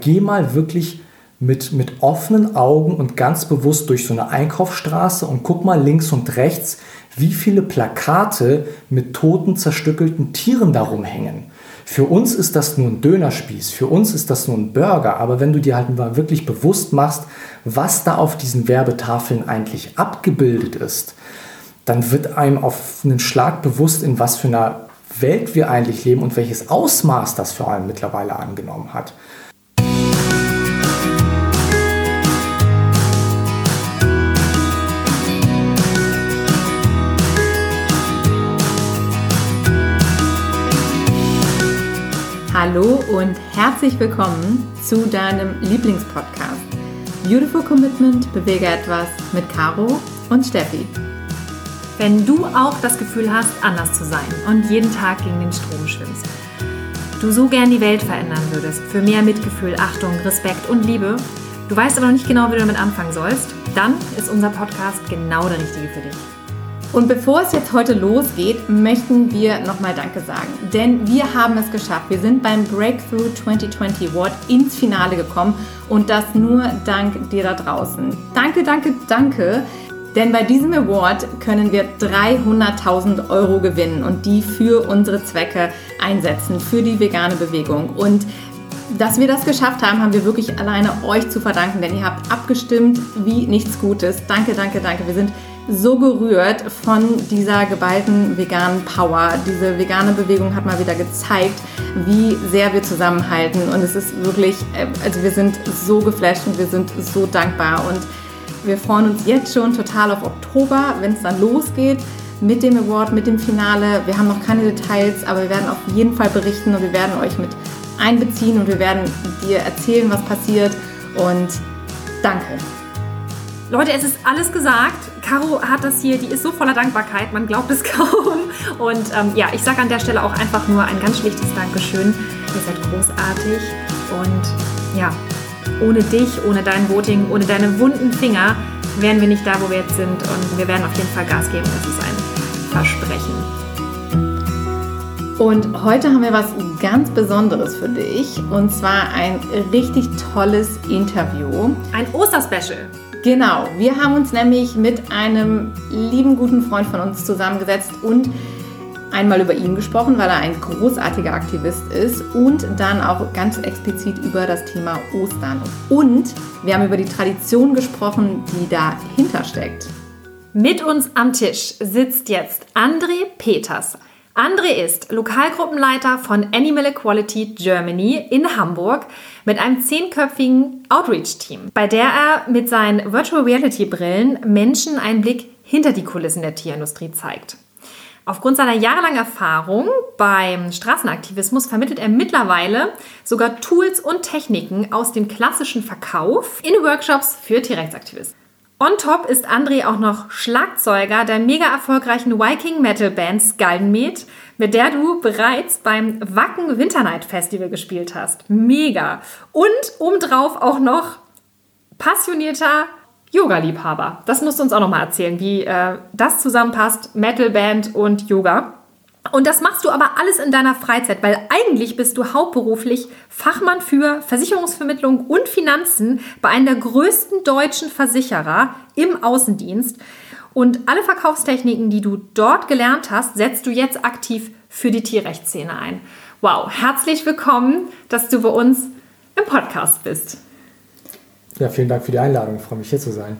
Geh mal wirklich mit, mit offenen Augen und ganz bewusst durch so eine Einkaufsstraße und guck mal links und rechts, wie viele Plakate mit toten, zerstückelten Tieren darum hängen. Für uns ist das nur ein Dönerspieß, für uns ist das nur ein Burger, aber wenn du dir halt mal wirklich bewusst machst, was da auf diesen Werbetafeln eigentlich abgebildet ist, dann wird einem auf einen Schlag bewusst, in was für einer Welt wir eigentlich leben und welches Ausmaß das vor allem mittlerweile angenommen hat. Hallo und herzlich willkommen zu deinem Lieblingspodcast Beautiful Commitment bewege etwas mit Caro und Steffi. Wenn du auch das Gefühl hast, anders zu sein und jeden Tag gegen den Strom schwimmst, du so gern die Welt verändern würdest für mehr Mitgefühl, Achtung, Respekt und Liebe, du weißt aber noch nicht genau, wie du damit anfangen sollst, dann ist unser Podcast genau der richtige für dich. Und bevor es jetzt heute losgeht, möchten wir nochmal Danke sagen. Denn wir haben es geschafft. Wir sind beim Breakthrough 2020 Award ins Finale gekommen und das nur dank dir da draußen. Danke, danke, danke. Denn bei diesem Award können wir 300.000 Euro gewinnen und die für unsere Zwecke einsetzen, für die vegane Bewegung. Und dass wir das geschafft haben, haben wir wirklich alleine euch zu verdanken, denn ihr habt abgestimmt wie nichts Gutes. Danke, danke, danke. Wir sind so gerührt von dieser geballten veganen Power. Diese vegane Bewegung hat mal wieder gezeigt, wie sehr wir zusammenhalten. Und es ist wirklich, äh, also wir sind so geflasht und wir sind so dankbar. Und wir freuen uns jetzt schon total auf Oktober, wenn es dann losgeht mit dem Award, mit dem Finale. Wir haben noch keine Details, aber wir werden auf jeden Fall berichten und wir werden euch mit einbeziehen und wir werden dir erzählen, was passiert. Und danke. Leute, es ist alles gesagt. Caro hat das hier, die ist so voller Dankbarkeit, man glaubt es kaum. Und ähm, ja, ich sage an der Stelle auch einfach nur ein ganz schlichtes Dankeschön. Ihr seid großartig und ja, ohne dich, ohne dein Voting, ohne deine wunden Finger wären wir nicht da, wo wir jetzt sind. Und wir werden auf jeden Fall Gas geben. Das ist ein Versprechen. Und heute haben wir was ganz Besonderes für dich. Und zwar ein richtig tolles Interview. Ein Osterspecial. Genau, wir haben uns nämlich mit einem lieben guten Freund von uns zusammengesetzt und einmal über ihn gesprochen, weil er ein großartiger Aktivist ist und dann auch ganz explizit über das Thema Ostern. Und wir haben über die Tradition gesprochen, die dahinter steckt. Mit uns am Tisch sitzt jetzt André Peters, André ist Lokalgruppenleiter von Animal Equality Germany in Hamburg mit einem zehnköpfigen Outreach-Team, bei der er mit seinen Virtual Reality Brillen Menschen einen Blick hinter die Kulissen der Tierindustrie zeigt. Aufgrund seiner jahrelangen Erfahrung beim Straßenaktivismus vermittelt er mittlerweile sogar Tools und Techniken aus dem klassischen Verkauf in Workshops für Tierrechtsaktivisten. On top ist André auch noch Schlagzeuger der mega erfolgreichen Viking Metal Band Skaldenmet, mit der du bereits beim Wacken Winternight Festival gespielt hast. Mega. Und obendrauf auch noch passionierter Yoga-Liebhaber. Das musst du uns auch noch mal erzählen, wie äh, das zusammenpasst, Metalband und Yoga. Und das machst du aber alles in deiner Freizeit, weil eigentlich bist du hauptberuflich Fachmann für Versicherungsvermittlung und Finanzen bei einem der größten deutschen Versicherer im Außendienst. Und alle Verkaufstechniken, die du dort gelernt hast, setzt du jetzt aktiv für die Tierrechtsszene ein. Wow, herzlich willkommen, dass du bei uns im Podcast bist. Ja, vielen Dank für die Einladung. Ich freue mich hier zu sein.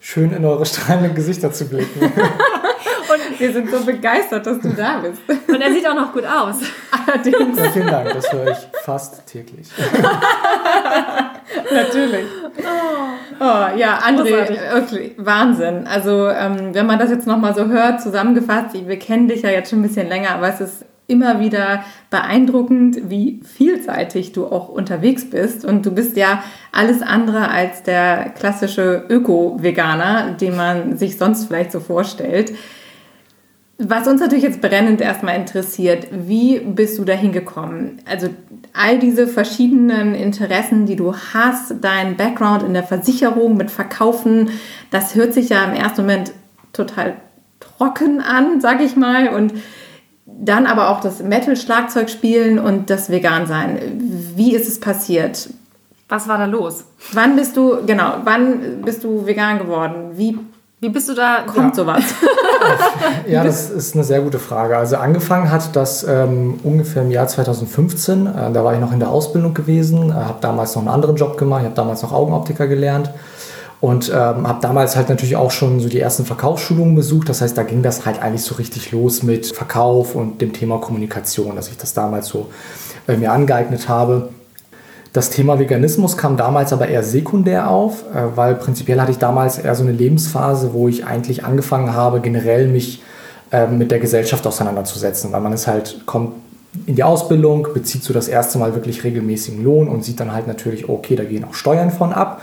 Schön in eure strahlenden Gesichter zu blicken. Wir sind so begeistert, dass du da bist. Und er sieht auch noch gut aus. Allerdings. Ja, vielen Dank, das höre ich fast täglich. Natürlich. Oh, oh ja, André, wirklich Wahnsinn. Also, ähm, wenn man das jetzt nochmal so hört, zusammengefasst, wir kennen dich ja jetzt schon ein bisschen länger, aber es ist immer wieder beeindruckend, wie vielseitig du auch unterwegs bist. Und du bist ja alles andere als der klassische Öko-Veganer, den man sich sonst vielleicht so vorstellt. Was uns natürlich jetzt brennend erstmal interessiert, wie bist du dahin gekommen? Also all diese verschiedenen Interessen, die du hast, dein Background in der Versicherung mit Verkaufen, das hört sich ja im ersten Moment total trocken an, sag ich mal. Und dann aber auch das Metal-Schlagzeug spielen und das Vegan sein. Wie ist es passiert? Was war da los? Wann bist du, genau, wann bist du vegan geworden? Wie, wie bist du da, kommt ja. sowas? ja, das ist eine sehr gute Frage. Also angefangen hat das ähm, ungefähr im Jahr 2015. Äh, da war ich noch in der Ausbildung gewesen, äh, habe damals noch einen anderen Job gemacht, ich habe damals noch Augenoptiker gelernt und ähm, habe damals halt natürlich auch schon so die ersten Verkaufsschulungen besucht. Das heißt, da ging das halt eigentlich so richtig los mit Verkauf und dem Thema Kommunikation, dass ich das damals so äh, mir angeeignet habe. Das Thema Veganismus kam damals aber eher sekundär auf, äh, weil prinzipiell hatte ich damals eher so eine Lebensphase, wo ich eigentlich angefangen habe, generell mich äh, mit der Gesellschaft auseinanderzusetzen, weil man ist halt, kommt in die Ausbildung, bezieht so das erste Mal wirklich regelmäßigen Lohn und sieht dann halt natürlich, okay, da gehen auch Steuern von ab.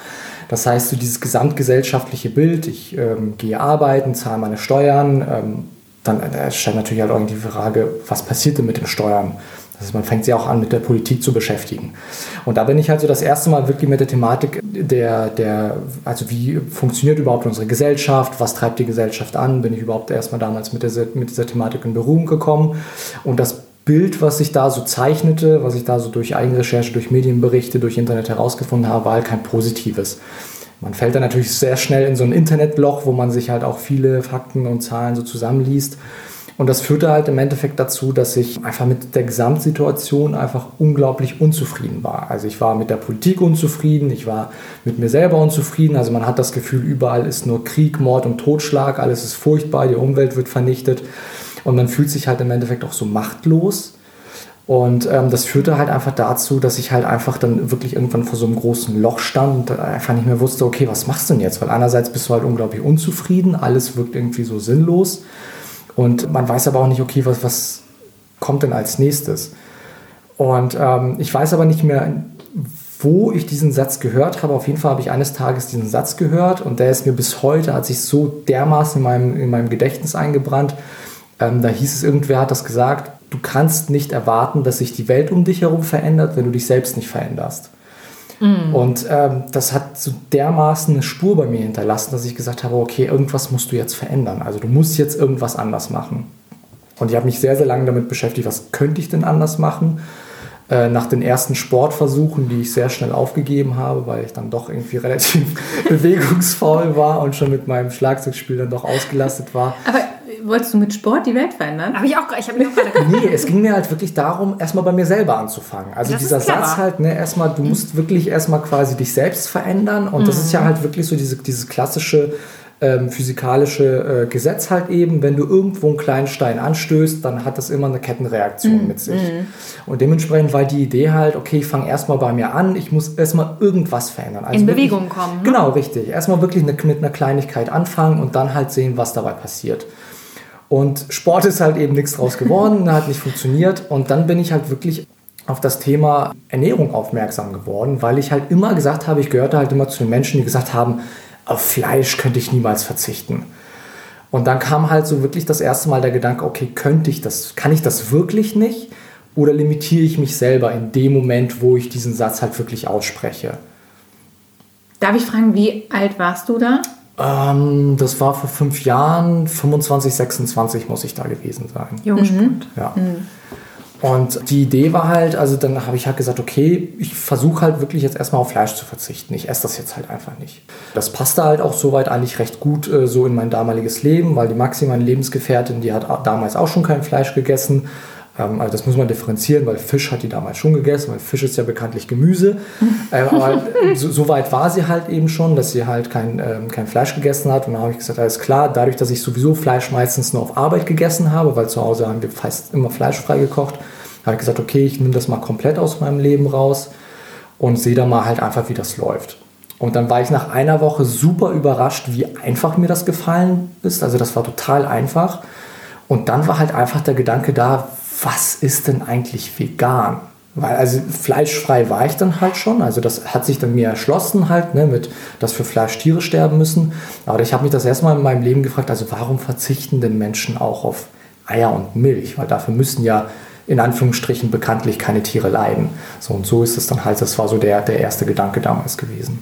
Das heißt, so dieses gesamtgesellschaftliche Bild, ich ähm, gehe arbeiten, zahle meine Steuern, ähm, dann äh, stellt natürlich halt irgendwie die Frage, was passiert denn mit den Steuern? Heißt, man fängt sich auch an, mit der Politik zu beschäftigen. Und da bin ich halt so das erste Mal wirklich mit der Thematik der, der, also wie funktioniert überhaupt unsere Gesellschaft, was treibt die Gesellschaft an, bin ich überhaupt erstmal damals mit dieser, mit dieser Thematik in Berührung gekommen. Und das Bild, was sich da so zeichnete, was ich da so durch Eigenrecherche, durch Medienberichte, durch Internet herausgefunden habe, war halt kein positives. Man fällt dann natürlich sehr schnell in so ein Internetloch, wo man sich halt auch viele Fakten und Zahlen so zusammenliest. Und das führte halt im Endeffekt dazu, dass ich einfach mit der Gesamtsituation einfach unglaublich unzufrieden war. Also ich war mit der Politik unzufrieden, ich war mit mir selber unzufrieden. Also man hat das Gefühl, überall ist nur Krieg, Mord und Totschlag, alles ist furchtbar, die Umwelt wird vernichtet. Und man fühlt sich halt im Endeffekt auch so machtlos. Und ähm, das führte halt einfach dazu, dass ich halt einfach dann wirklich irgendwann vor so einem großen Loch stand und einfach nicht mehr wusste, okay, was machst du denn jetzt? Weil einerseits bist du halt unglaublich unzufrieden, alles wirkt irgendwie so sinnlos. Und man weiß aber auch nicht, okay, was, was kommt denn als nächstes? Und ähm, ich weiß aber nicht mehr, wo ich diesen Satz gehört habe. Auf jeden Fall habe ich eines Tages diesen Satz gehört und der ist mir bis heute, hat sich so dermaßen in meinem, in meinem Gedächtnis eingebrannt. Ähm, da hieß es, irgendwer hat das gesagt, du kannst nicht erwarten, dass sich die Welt um dich herum verändert, wenn du dich selbst nicht veränderst. Mm. Und ähm, das hat so dermaßen eine Spur bei mir hinterlassen, dass ich gesagt habe, okay, irgendwas musst du jetzt verändern. Also du musst jetzt irgendwas anders machen. Und ich habe mich sehr, sehr lange damit beschäftigt, was könnte ich denn anders machen. Äh, nach den ersten Sportversuchen, die ich sehr schnell aufgegeben habe, weil ich dann doch irgendwie relativ bewegungsfaul war und schon mit meinem Schlagzeugspiel dann doch ausgelastet war. Aber wolltest du mit Sport die Welt verändern? Habe ich auch, ich habe mir auch gerade Nee, es ging mir halt wirklich darum, erstmal bei mir selber anzufangen. Also das dieser Satz halt, ne, erstmal, du musst wirklich erstmal quasi dich selbst verändern und mhm. das ist ja halt wirklich so diese, dieses klassische ähm, physikalische äh, Gesetz halt eben, wenn du irgendwo einen kleinen Stein anstößt, dann hat das immer eine Kettenreaktion mm, mit sich. Mm. Und dementsprechend war die Idee halt, okay, ich fange erstmal bei mir an, ich muss erstmal irgendwas verändern. Also In wirklich, Bewegung kommen. Ne? Genau, richtig. Erstmal wirklich eine, mit einer Kleinigkeit anfangen und dann halt sehen, was dabei passiert. Und Sport ist halt eben nichts draus geworden, hat nicht funktioniert. Und dann bin ich halt wirklich auf das Thema Ernährung aufmerksam geworden, weil ich halt immer gesagt habe, ich gehörte halt immer zu den Menschen, die gesagt haben, auf Fleisch könnte ich niemals verzichten. Und dann kam halt so wirklich das erste Mal der Gedanke, okay, könnte ich das, kann ich das wirklich nicht? Oder limitiere ich mich selber in dem Moment, wo ich diesen Satz halt wirklich ausspreche? Darf ich fragen, wie alt warst du da? Ähm, das war vor fünf Jahren, 25, 26 muss ich da gewesen sein. Jungspund. Mhm. Ja. Mhm. Und die Idee war halt, also dann habe ich halt gesagt, okay, ich versuche halt wirklich jetzt erstmal auf Fleisch zu verzichten. Ich esse das jetzt halt einfach nicht. Das passte halt auch soweit eigentlich recht gut äh, so in mein damaliges Leben, weil die Maxi, meine Lebensgefährtin, die hat damals auch schon kein Fleisch gegessen. Ähm, also das muss man differenzieren, weil Fisch hat die damals schon gegessen, weil Fisch ist ja bekanntlich Gemüse. ähm, aber so, so, weit war sie halt eben schon, dass sie halt kein, ähm, kein Fleisch gegessen hat. Und dann habe ich gesagt, alles klar, dadurch, dass ich sowieso Fleisch meistens nur auf Arbeit gegessen habe, weil zu Hause haben wir fast immer fleischfrei gekocht, habe ich gesagt, okay, ich nehme das mal komplett aus meinem Leben raus und sehe da mal halt einfach, wie das läuft. Und dann war ich nach einer Woche super überrascht, wie einfach mir das gefallen ist. Also das war total einfach. Und dann war halt einfach der Gedanke da, was ist denn eigentlich vegan? Weil also fleischfrei war ich dann halt schon, also das hat sich dann mir erschlossen halt, ne, mit, dass für Fleisch Tiere sterben müssen. Aber ich habe mich das erstmal in meinem Leben gefragt, also warum verzichten denn Menschen auch auf Eier und Milch? Weil dafür müssen ja in Anführungsstrichen bekanntlich keine Tiere leiden. So und so ist es dann halt, das war so der, der erste Gedanke damals gewesen.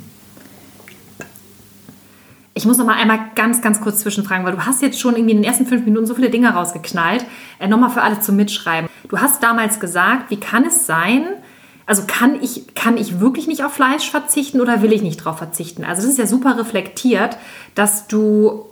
Ich muss noch mal einmal ganz, ganz kurz zwischenfragen, weil du hast jetzt schon irgendwie in den ersten fünf Minuten so viele Dinge rausgeknallt. Äh, Nochmal für alle zum Mitschreiben. Du hast damals gesagt, wie kann es sein, also kann ich, kann ich wirklich nicht auf Fleisch verzichten oder will ich nicht darauf verzichten? Also das ist ja super reflektiert, dass du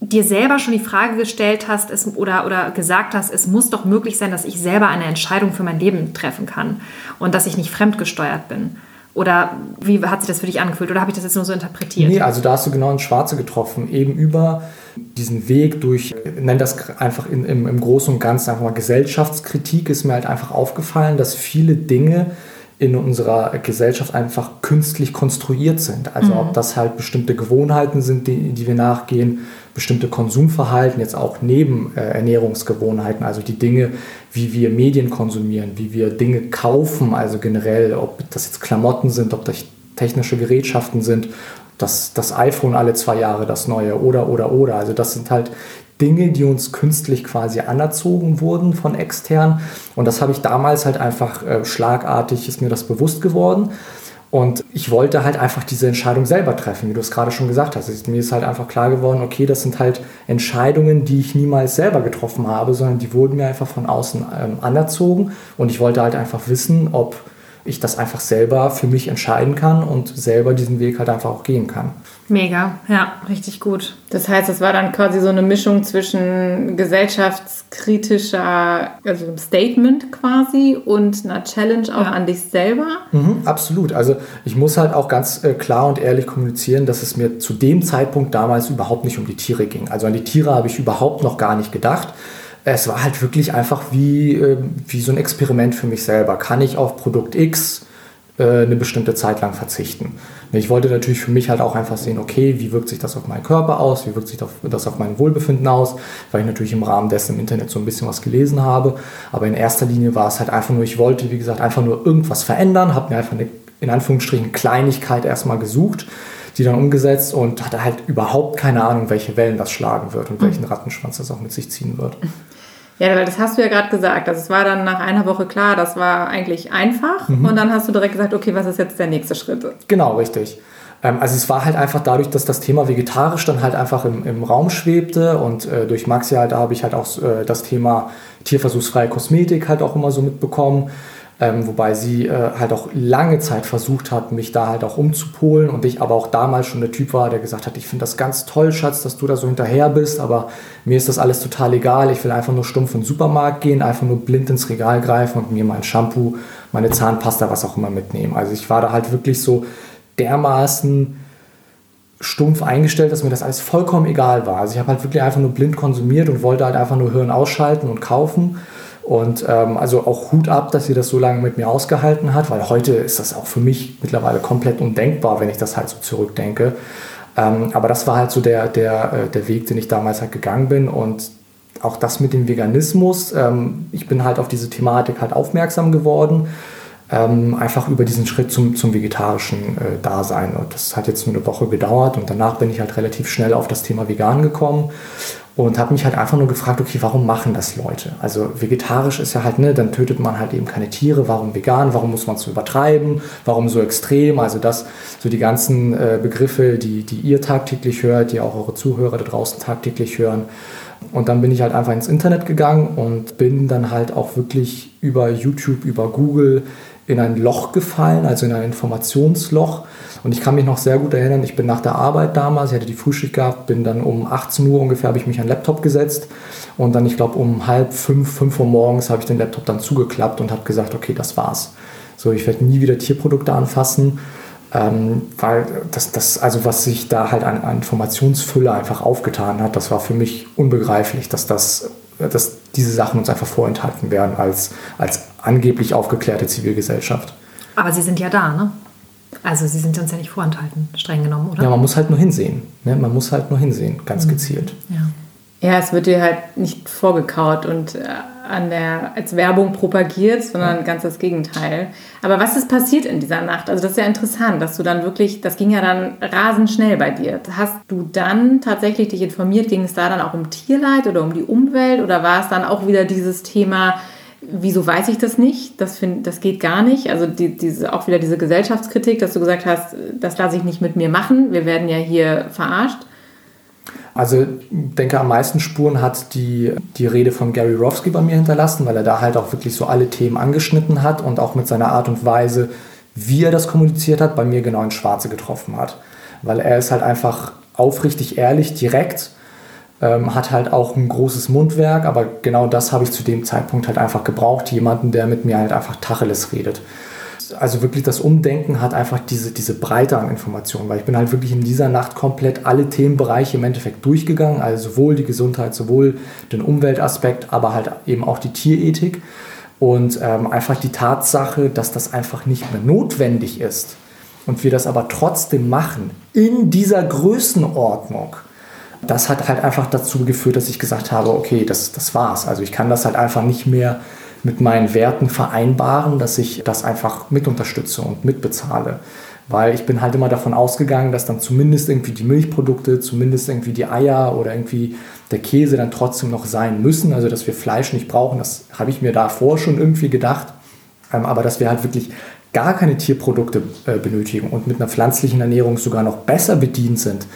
dir selber schon die Frage gestellt hast es, oder, oder gesagt hast, es muss doch möglich sein, dass ich selber eine Entscheidung für mein Leben treffen kann und dass ich nicht fremdgesteuert bin. Oder wie hat sich das für dich angefühlt? Oder habe ich das jetzt nur so interpretiert? Nee, also da hast du genau ins Schwarze getroffen. Eben über diesen Weg durch, nenn das einfach in, im, im Großen und Ganzen einfach mal Gesellschaftskritik, ist mir halt einfach aufgefallen, dass viele Dinge in unserer Gesellschaft einfach künstlich konstruiert sind. Also mhm. ob das halt bestimmte Gewohnheiten sind, die, die wir nachgehen, bestimmte Konsumverhalten, jetzt auch neben äh, Ernährungsgewohnheiten, also die Dinge, wie wir Medien konsumieren, wie wir Dinge kaufen, also generell, ob das jetzt Klamotten sind, ob das technische Gerätschaften sind, das, das iPhone alle zwei Jahre das neue oder oder oder. Also das sind halt Dinge, die uns künstlich quasi anerzogen wurden von extern. Und das habe ich damals halt einfach äh, schlagartig, ist mir das bewusst geworden. Und ich wollte halt einfach diese Entscheidung selber treffen, wie du es gerade schon gesagt hast. Mir ist halt einfach klar geworden, okay, das sind halt Entscheidungen, die ich niemals selber getroffen habe, sondern die wurden mir einfach von außen ähm, anerzogen. Und ich wollte halt einfach wissen, ob ich das einfach selber für mich entscheiden kann und selber diesen Weg halt einfach auch gehen kann. Mega, ja, richtig gut. Das heißt, es war dann quasi so eine Mischung zwischen gesellschaftskritischer, also einem Statement quasi und einer Challenge auch ja. an dich selber. Mhm, absolut. Also ich muss halt auch ganz äh, klar und ehrlich kommunizieren, dass es mir zu dem Zeitpunkt damals überhaupt nicht um die Tiere ging. Also an die Tiere habe ich überhaupt noch gar nicht gedacht es war halt wirklich einfach wie, ähm, wie so ein Experiment für mich selber. Kann ich auf Produkt X äh, eine bestimmte Zeit lang verzichten? Ich wollte natürlich für mich halt auch einfach sehen, okay, wie wirkt sich das auf meinen Körper aus, wie wirkt sich das auf mein Wohlbefinden aus, weil ich natürlich im Rahmen dessen im Internet so ein bisschen was gelesen habe. Aber in erster Linie war es halt einfach nur, ich wollte, wie gesagt, einfach nur irgendwas verändern, habe mir einfach eine, in Anführungsstrichen, Kleinigkeit erstmal gesucht, die dann umgesetzt und hatte halt überhaupt keine Ahnung, welche Wellen das schlagen wird und welchen Rattenschwanz das auch mit sich ziehen wird. Ja, weil das hast du ja gerade gesagt. Also es war dann nach einer Woche klar, das war eigentlich einfach. Mhm. Und dann hast du direkt gesagt, okay, was ist jetzt der nächste Schritt? Genau, richtig. Ähm, also es war halt einfach dadurch, dass das Thema vegetarisch dann halt einfach im, im Raum schwebte und äh, durch Maxi halt, da habe ich halt auch äh, das Thema tierversuchsfreie Kosmetik halt auch immer so mitbekommen. Ähm, wobei sie äh, halt auch lange Zeit versucht hat, mich da halt auch umzupolen und ich aber auch damals schon der Typ war, der gesagt hat, ich finde das ganz toll, Schatz, dass du da so hinterher bist, aber mir ist das alles total egal. Ich will einfach nur stumpf in den Supermarkt gehen, einfach nur blind ins Regal greifen und mir mein Shampoo, meine Zahnpasta, was auch immer mitnehmen. Also ich war da halt wirklich so dermaßen stumpf eingestellt, dass mir das alles vollkommen egal war. Also ich habe halt wirklich einfach nur blind konsumiert und wollte halt einfach nur Hirn ausschalten und kaufen. Und ähm, also auch Hut ab, dass sie das so lange mit mir ausgehalten hat, weil heute ist das auch für mich mittlerweile komplett undenkbar, wenn ich das halt so zurückdenke. Ähm, aber das war halt so der, der, äh, der Weg, den ich damals halt gegangen bin. Und auch das mit dem Veganismus, ähm, ich bin halt auf diese Thematik halt aufmerksam geworden. Ähm, einfach über diesen Schritt zum, zum vegetarischen äh, Dasein. Und das hat jetzt nur eine Woche gedauert und danach bin ich halt relativ schnell auf das Thema Vegan gekommen und habe mich halt einfach nur gefragt, okay, warum machen das Leute? Also vegetarisch ist ja halt, ne, dann tötet man halt eben keine Tiere. Warum vegan? Warum muss man es so übertreiben? Warum so extrem? Also das, so die ganzen äh, Begriffe, die, die ihr tagtäglich hört, die auch eure Zuhörer da draußen tagtäglich hören. Und dann bin ich halt einfach ins Internet gegangen und bin dann halt auch wirklich über YouTube, über Google in ein Loch gefallen, also in ein Informationsloch und ich kann mich noch sehr gut erinnern, ich bin nach der Arbeit damals, ich hatte die Frühschicht gehabt, bin dann um 18 Uhr ungefähr, habe ich mich an den Laptop gesetzt und dann, ich glaube, um halb fünf, fünf Uhr morgens habe ich den Laptop dann zugeklappt und habe gesagt, okay, das war's. So, ich werde nie wieder Tierprodukte anfassen. Ähm, weil das, das, also was sich da halt an, an Informationsfülle einfach aufgetan hat, das war für mich unbegreiflich, dass das dass diese Sachen uns einfach vorenthalten werden als, als angeblich aufgeklärte Zivilgesellschaft. Aber sie sind ja da, ne? Also sie sind uns ja nicht vorenthalten, streng genommen, oder? Ja, man muss halt nur hinsehen. Ne? Man muss halt nur hinsehen, ganz mhm. gezielt. Ja. ja, es wird dir halt nicht vorgekaut und äh, an der, als Werbung propagiert, sondern ja. ganz das Gegenteil. Aber was ist passiert in dieser Nacht? Also das ist ja interessant, dass du dann wirklich, das ging ja dann rasend schnell bei dir. Hast du dann tatsächlich dich informiert, ging es da dann auch um Tierleid oder um die Umwelt oder war es dann auch wieder dieses Thema, wieso weiß ich das nicht? Das, find, das geht gar nicht. Also die, diese, auch wieder diese Gesellschaftskritik, dass du gesagt hast, das lasse ich nicht mit mir machen. Wir werden ja hier verarscht. Also ich denke, am meisten Spuren hat die, die Rede von Gary Rofsky bei mir hinterlassen, weil er da halt auch wirklich so alle Themen angeschnitten hat und auch mit seiner Art und Weise, wie er das kommuniziert hat, bei mir genau ins Schwarze getroffen hat. Weil er ist halt einfach aufrichtig ehrlich, direkt, ähm, hat halt auch ein großes Mundwerk, aber genau das habe ich zu dem Zeitpunkt halt einfach gebraucht, jemanden, der mit mir halt einfach Tacheles redet also wirklich das Umdenken hat einfach diese, diese Breite an Informationen, weil ich bin halt wirklich in dieser Nacht komplett alle Themenbereiche im Endeffekt durchgegangen, also sowohl die Gesundheit, sowohl den Umweltaspekt, aber halt eben auch die Tierethik und ähm, einfach die Tatsache, dass das einfach nicht mehr notwendig ist und wir das aber trotzdem machen in dieser Größenordnung. Das hat halt einfach dazu geführt, dass ich gesagt habe, okay, das, das war's. Also ich kann das halt einfach nicht mehr mit meinen Werten vereinbaren, dass ich das einfach mit unterstütze und mitbezahle. Weil ich bin halt immer davon ausgegangen, dass dann zumindest irgendwie die Milchprodukte, zumindest irgendwie die Eier oder irgendwie der Käse dann trotzdem noch sein müssen. Also dass wir Fleisch nicht brauchen, das habe ich mir davor schon irgendwie gedacht. Ähm, aber dass wir halt wirklich gar keine Tierprodukte äh, benötigen und mit einer pflanzlichen Ernährung sogar noch besser bedient sind.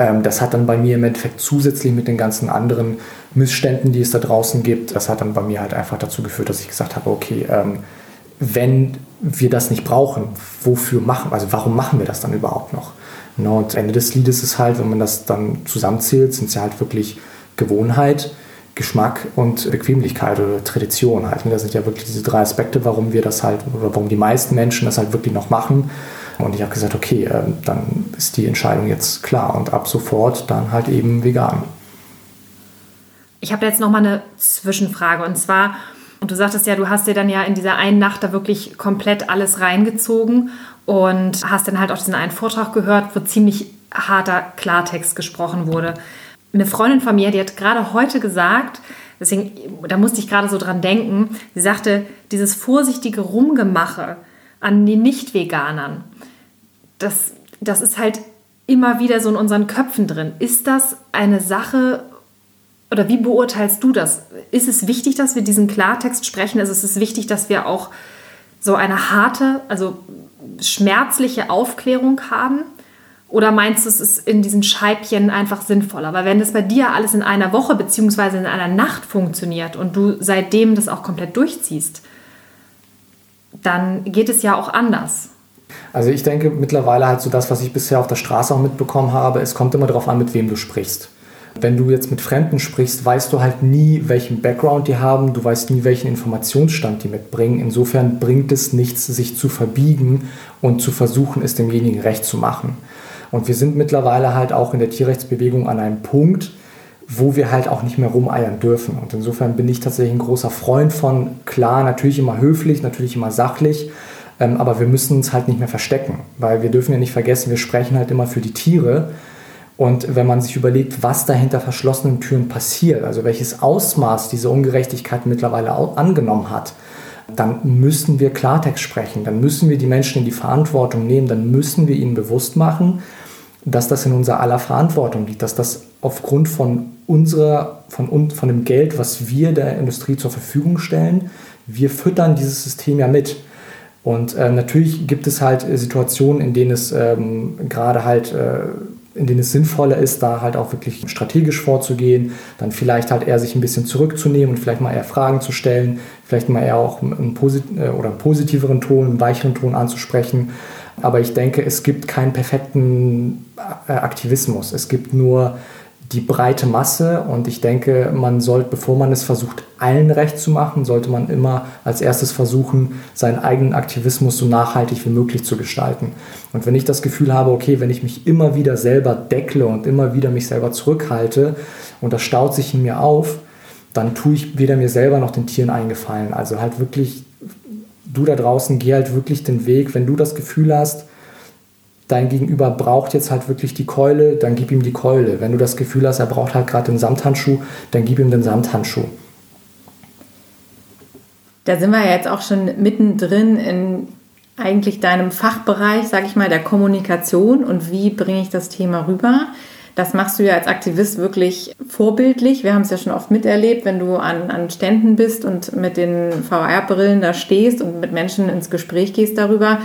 Ähm, das hat dann bei mir im Endeffekt zusätzlich mit den ganzen anderen Missständen, die es da draußen gibt, das hat dann bei mir halt einfach dazu geführt, dass ich gesagt habe, okay, ähm, wenn wir das nicht brauchen, wofür machen, also warum machen wir das dann überhaupt noch? Und Ende des Liedes ist halt, wenn man das dann zusammenzählt, sind es ja halt wirklich Gewohnheit, Geschmack und Bequemlichkeit oder Tradition halt. Und das sind ja wirklich diese drei Aspekte, warum wir das halt, oder warum die meisten Menschen das halt wirklich noch machen. Und ich habe gesagt, okay, ähm, dann ist die Entscheidung jetzt klar und ab sofort dann halt eben vegan. Ich habe jetzt noch mal eine Zwischenfrage und zwar, und du sagtest ja, du hast dir dann ja in dieser einen Nacht da wirklich komplett alles reingezogen und hast dann halt auch diesen einen Vortrag gehört, wo ziemlich harter Klartext gesprochen wurde. Eine Freundin von mir, die hat gerade heute gesagt, deswegen, da musste ich gerade so dran denken, sie sagte, dieses vorsichtige Rumgemache an den Nicht-Veganern, das, das ist halt immer wieder so in unseren Köpfen drin. Ist das eine Sache, oder wie beurteilst du das? Ist es wichtig, dass wir diesen Klartext sprechen? Also ist es wichtig, dass wir auch so eine harte, also schmerzliche Aufklärung haben? Oder meinst du, es ist in diesen Scheibchen einfach sinnvoller? Weil wenn das bei dir alles in einer Woche bzw. in einer Nacht funktioniert und du seitdem das auch komplett durchziehst, dann geht es ja auch anders. Also ich denke mittlerweile halt so das, was ich bisher auf der Straße auch mitbekommen habe, es kommt immer darauf an, mit wem du sprichst. Wenn du jetzt mit Fremden sprichst, weißt du halt nie, welchen Background die haben, du weißt nie, welchen Informationsstand die mitbringen. Insofern bringt es nichts, sich zu verbiegen und zu versuchen, es demjenigen recht zu machen. Und wir sind mittlerweile halt auch in der Tierrechtsbewegung an einem Punkt, wo wir halt auch nicht mehr rumeiern dürfen. Und insofern bin ich tatsächlich ein großer Freund von, klar, natürlich immer höflich, natürlich immer sachlich, aber wir müssen uns halt nicht mehr verstecken, weil wir dürfen ja nicht vergessen, wir sprechen halt immer für die Tiere und wenn man sich überlegt, was da hinter verschlossenen Türen passiert, also welches Ausmaß diese Ungerechtigkeit mittlerweile angenommen hat, dann müssen wir Klartext sprechen, dann müssen wir die Menschen in die Verantwortung nehmen, dann müssen wir ihnen bewusst machen, dass das in unserer aller Verantwortung liegt, dass das aufgrund von unserer, von, von dem Geld, was wir der Industrie zur Verfügung stellen, wir füttern dieses System ja mit. Und äh, natürlich gibt es halt Situationen, in denen es ähm, gerade halt äh, in denen es sinnvoller ist, da halt auch wirklich strategisch vorzugehen, dann vielleicht halt eher sich ein bisschen zurückzunehmen und vielleicht mal eher Fragen zu stellen, vielleicht mal eher auch einen, posit äh, oder einen positiveren Ton, einen weicheren Ton anzusprechen. Aber ich denke, es gibt keinen perfekten äh, Aktivismus. Es gibt nur die breite Masse und ich denke, man sollte, bevor man es versucht, allen recht zu machen, sollte man immer als erstes versuchen, seinen eigenen Aktivismus so nachhaltig wie möglich zu gestalten. Und wenn ich das Gefühl habe, okay, wenn ich mich immer wieder selber deckle und immer wieder mich selber zurückhalte und das staut sich in mir auf, dann tue ich weder mir selber noch den Tieren eingefallen. Also halt wirklich, du da draußen, geh halt wirklich den Weg, wenn du das Gefühl hast, dein Gegenüber braucht jetzt halt wirklich die Keule, dann gib ihm die Keule. Wenn du das Gefühl hast, er braucht halt gerade den Samthandschuh, dann gib ihm den Samthandschuh. Da sind wir jetzt auch schon mittendrin in eigentlich deinem Fachbereich, sage ich mal, der Kommunikation und wie bringe ich das Thema rüber. Das machst du ja als Aktivist wirklich vorbildlich. Wir haben es ja schon oft miterlebt, wenn du an, an Ständen bist und mit den VR-Brillen da stehst und mit Menschen ins Gespräch gehst darüber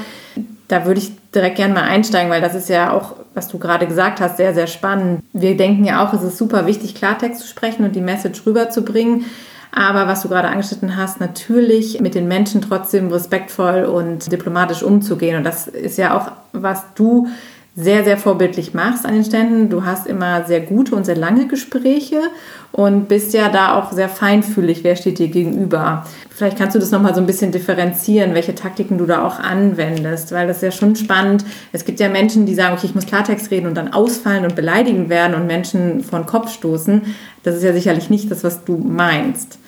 da würde ich direkt gerne mal einsteigen, weil das ist ja auch was du gerade gesagt hast, sehr, sehr spannend. Wir denken ja auch, es ist super wichtig, Klartext zu sprechen und die Message rüberzubringen. Aber was du gerade angeschnitten hast, natürlich mit den Menschen trotzdem respektvoll und diplomatisch umzugehen. Und das ist ja auch, was du sehr, sehr vorbildlich machst an den Ständen. Du hast immer sehr gute und sehr lange Gespräche und bist ja da auch sehr feinfühlig, wer steht dir gegenüber. Vielleicht kannst du das nochmal so ein bisschen differenzieren, welche Taktiken du da auch anwendest, weil das ist ja schon spannend. Es gibt ja Menschen, die sagen, okay, ich muss Klartext reden und dann ausfallen und beleidigen werden und Menschen von Kopf stoßen. Das ist ja sicherlich nicht das, was du meinst.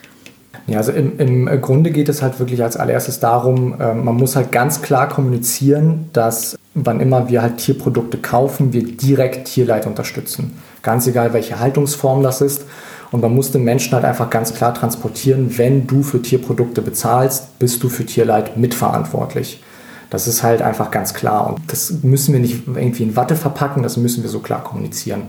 Ja, also im, im Grunde geht es halt wirklich als allererstes darum, äh, man muss halt ganz klar kommunizieren, dass wann immer wir halt Tierprodukte kaufen, wir direkt Tierleid unterstützen. Ganz egal, welche Haltungsform das ist. Und man muss den Menschen halt einfach ganz klar transportieren, wenn du für Tierprodukte bezahlst, bist du für Tierleid mitverantwortlich. Das ist halt einfach ganz klar. Und das müssen wir nicht irgendwie in Watte verpacken, das müssen wir so klar kommunizieren.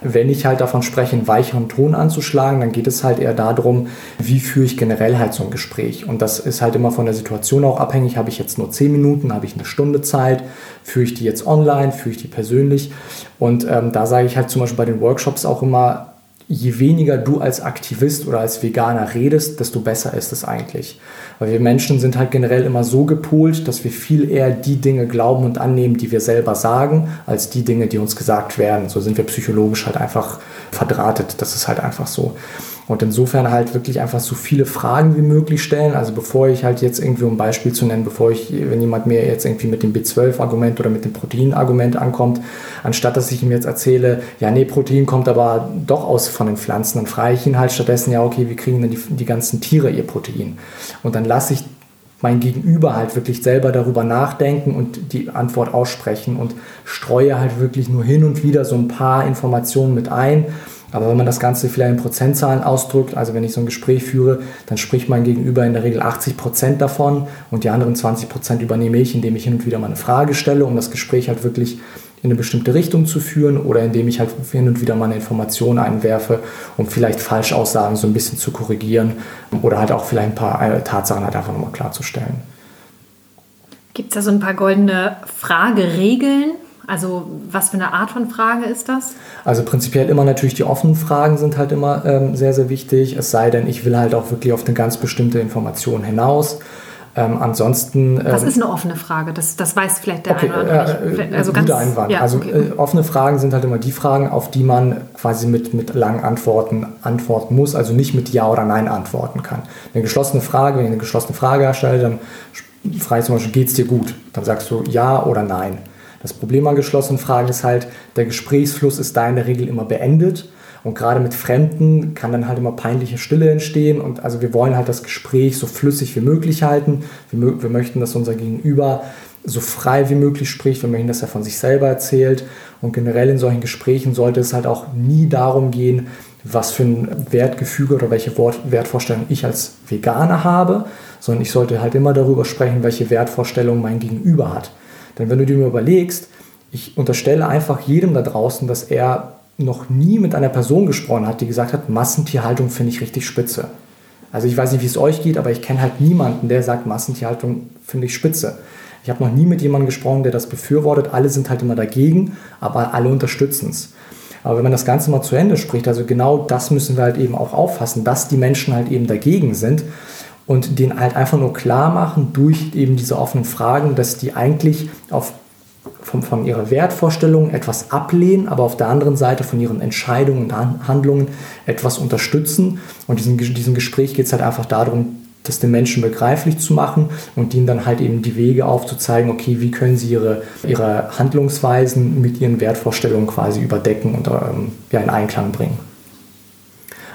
Wenn ich halt davon spreche, einen weicheren Ton anzuschlagen, dann geht es halt eher darum, wie führe ich generell halt so ein Gespräch. Und das ist halt immer von der Situation auch abhängig. Habe ich jetzt nur zehn Minuten, habe ich eine Stunde Zeit, führe ich die jetzt online, führe ich die persönlich. Und ähm, da sage ich halt zum Beispiel bei den Workshops auch immer, je weniger du als Aktivist oder als Veganer redest, desto besser ist es eigentlich. Weil wir Menschen sind halt generell immer so gepolt, dass wir viel eher die Dinge glauben und annehmen, die wir selber sagen, als die Dinge, die uns gesagt werden. So sind wir psychologisch halt einfach verdrahtet. Das ist halt einfach so. Und insofern halt wirklich einfach so viele Fragen wie möglich stellen. Also bevor ich halt jetzt irgendwie, um ein Beispiel zu nennen, bevor ich, wenn jemand mir jetzt irgendwie mit dem B12-Argument oder mit dem Protein-Argument ankommt, anstatt dass ich ihm jetzt erzähle, ja, nee, Protein kommt aber doch aus von den Pflanzen, dann frage ich ihn halt stattdessen, ja, okay, wie kriegen denn die, die ganzen Tiere ihr Protein? Und dann lasse ich mein Gegenüber halt wirklich selber darüber nachdenken und die Antwort aussprechen und streue halt wirklich nur hin und wieder so ein paar Informationen mit ein. Aber wenn man das Ganze vielleicht in Prozentzahlen ausdrückt, also wenn ich so ein Gespräch führe, dann spricht mein Gegenüber in der Regel 80 Prozent davon und die anderen 20 Prozent übernehme ich, indem ich hin und wieder mal eine Frage stelle, um das Gespräch halt wirklich in eine bestimmte Richtung zu führen oder indem ich halt hin und wieder mal eine Information einwerfe, um vielleicht Falschaussagen so ein bisschen zu korrigieren oder halt auch vielleicht ein paar äh, Tatsachen halt einfach nochmal klarzustellen. Gibt es da so ein paar goldene Frageregeln, also was für eine Art von Frage ist das? Also prinzipiell immer natürlich die offenen Fragen sind halt immer ähm, sehr, sehr wichtig. Es sei denn, ich will halt auch wirklich auf eine ganz bestimmte Information hinaus. Ähm, ansonsten. Ähm, Was ist eine offene Frage? Das, das weiß vielleicht der okay, eine oder andere äh, Also guter Einwand. Ja, also okay. äh, offene Fragen sind halt immer die Fragen, auf die man quasi mit, mit langen Antworten antworten muss, also nicht mit Ja oder Nein antworten kann. Eine geschlossene Frage, wenn ich eine geschlossene Frage erstelle, dann frage ich zum Beispiel, geht es dir gut? Dann sagst du Ja oder Nein. Das Problem an geschlossenen Fragen ist halt, der Gesprächsfluss ist da in der Regel immer beendet. Und gerade mit Fremden kann dann halt immer peinliche Stille entstehen. Und also wir wollen halt das Gespräch so flüssig wie möglich halten. Wir, wir möchten, dass unser Gegenüber so frei wie möglich spricht. Wir möchten, dass er von sich selber erzählt. Und generell in solchen Gesprächen sollte es halt auch nie darum gehen, was für ein Wertgefüge oder welche Wertvorstellung ich als Veganer habe, sondern ich sollte halt immer darüber sprechen, welche Wertvorstellung mein Gegenüber hat. Denn wenn du dir überlegst, ich unterstelle einfach jedem da draußen, dass er noch nie mit einer Person gesprochen hat, die gesagt hat, Massentierhaltung finde ich richtig spitze. Also ich weiß nicht, wie es euch geht, aber ich kenne halt niemanden, der sagt, Massentierhaltung finde ich spitze. Ich habe noch nie mit jemandem gesprochen, der das befürwortet. Alle sind halt immer dagegen, aber alle unterstützen es. Aber wenn man das Ganze mal zu Ende spricht, also genau das müssen wir halt eben auch auffassen, dass die Menschen halt eben dagegen sind und denen halt einfach nur klar machen durch eben diese offenen Fragen, dass die eigentlich auf, von, von ihrer Wertvorstellung etwas ablehnen, aber auf der anderen Seite von ihren Entscheidungen und Handlungen etwas unterstützen. Und diesem, diesem Gespräch geht es halt einfach darum, das den Menschen begreiflich zu machen und ihnen dann halt eben die Wege aufzuzeigen, okay, wie können sie ihre, ihre Handlungsweisen mit ihren Wertvorstellungen quasi überdecken und ähm, ja, in Einklang bringen.